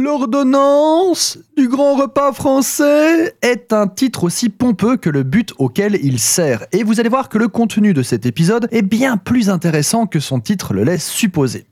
L'ordonnance du grand repas français est un titre aussi pompeux que le but auquel il sert. Et vous allez voir que le contenu de cet épisode est bien plus intéressant que son titre le laisse supposer.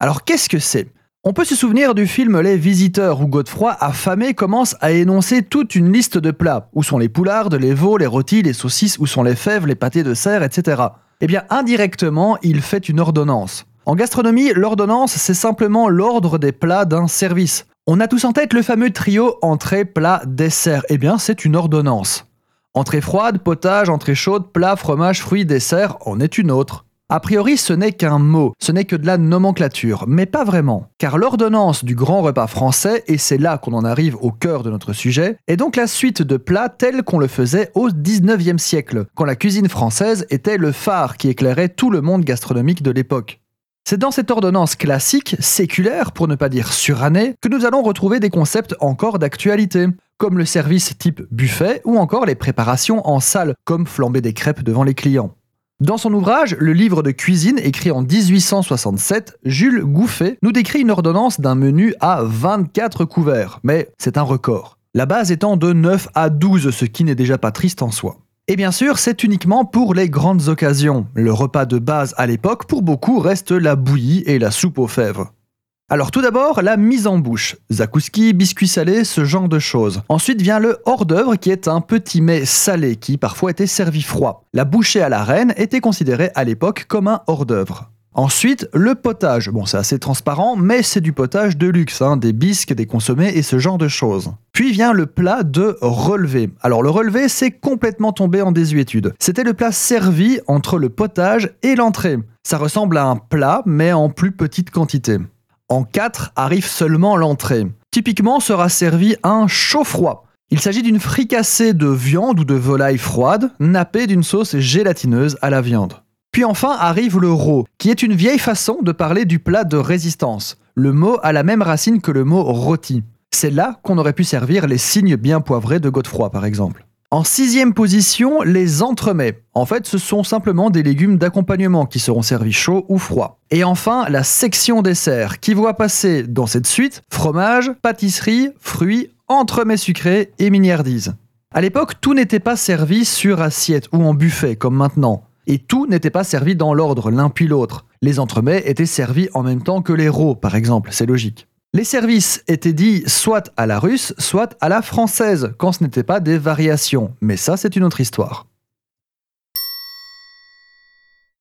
Alors qu'est-ce que c'est? On peut se souvenir du film Les Visiteurs où Godefroy, affamé, commence à énoncer toute une liste de plats. Où sont les poulardes, les veaux, les rôtis, les saucisses, où sont les fèves, les pâtés de cerf, etc. Eh bien, indirectement, il fait une ordonnance. En gastronomie, l'ordonnance, c'est simplement l'ordre des plats d'un service. On a tous en tête le fameux trio entrée, plat, dessert. Eh bien, c'est une ordonnance. Entrée froide, potage, entrée chaude, plat, fromage, fruits, dessert en est une autre. A priori, ce n'est qu'un mot, ce n'est que de la nomenclature, mais pas vraiment, car l'ordonnance du grand repas français, et c'est là qu'on en arrive au cœur de notre sujet, est donc la suite de plats tels qu'on le faisait au 19e siècle, quand la cuisine française était le phare qui éclairait tout le monde gastronomique de l'époque. C'est dans cette ordonnance classique, séculaire pour ne pas dire surannée, que nous allons retrouver des concepts encore d'actualité, comme le service type buffet ou encore les préparations en salle, comme flamber des crêpes devant les clients. Dans son ouvrage Le livre de cuisine, écrit en 1867, Jules Gouffet nous décrit une ordonnance d'un menu à 24 couverts, mais c'est un record. La base étant de 9 à 12, ce qui n'est déjà pas triste en soi. Et bien sûr, c'est uniquement pour les grandes occasions. Le repas de base à l'époque, pour beaucoup, reste la bouillie et la soupe aux fèves. Alors tout d'abord, la mise en bouche. Zakouski, biscuits salés, ce genre de choses. Ensuite vient le hors d'œuvre qui est un petit mets salé qui parfois était servi froid. La bouchée à la reine était considérée à l'époque comme un hors d'œuvre. Ensuite, le potage. Bon, c'est assez transparent, mais c'est du potage de luxe, hein, des bisques, des consommés et ce genre de choses. Puis vient le plat de relevé. Alors le relevé, c'est complètement tombé en désuétude. C'était le plat servi entre le potage et l'entrée. Ça ressemble à un plat, mais en plus petite quantité. En 4 arrive seulement l'entrée. Typiquement sera servi un chaud-froid. Il s'agit d'une fricassée de viande ou de volaille froide, nappée d'une sauce gélatineuse à la viande. Puis enfin arrive le ro, qui est une vieille façon de parler du plat de résistance. Le mot a la même racine que le mot rôti. C'est là qu'on aurait pu servir les cygnes bien poivrés de Godefroy, par exemple. En sixième position, les entremets. En fait, ce sont simplement des légumes d'accompagnement qui seront servis chauds ou froids. Et enfin, la section dessert, qui voit passer dans cette suite fromage, pâtisserie, fruits, entremets sucrés et miniardises. À l'époque, tout n'était pas servi sur assiette ou en buffet comme maintenant et tout n'était pas servi dans l'ordre l'un puis l'autre. Les entremets étaient servis en même temps que les rots, par exemple, c'est logique. Les services étaient dits soit à la russe, soit à la française, quand ce n'était pas des variations, mais ça c'est une autre histoire.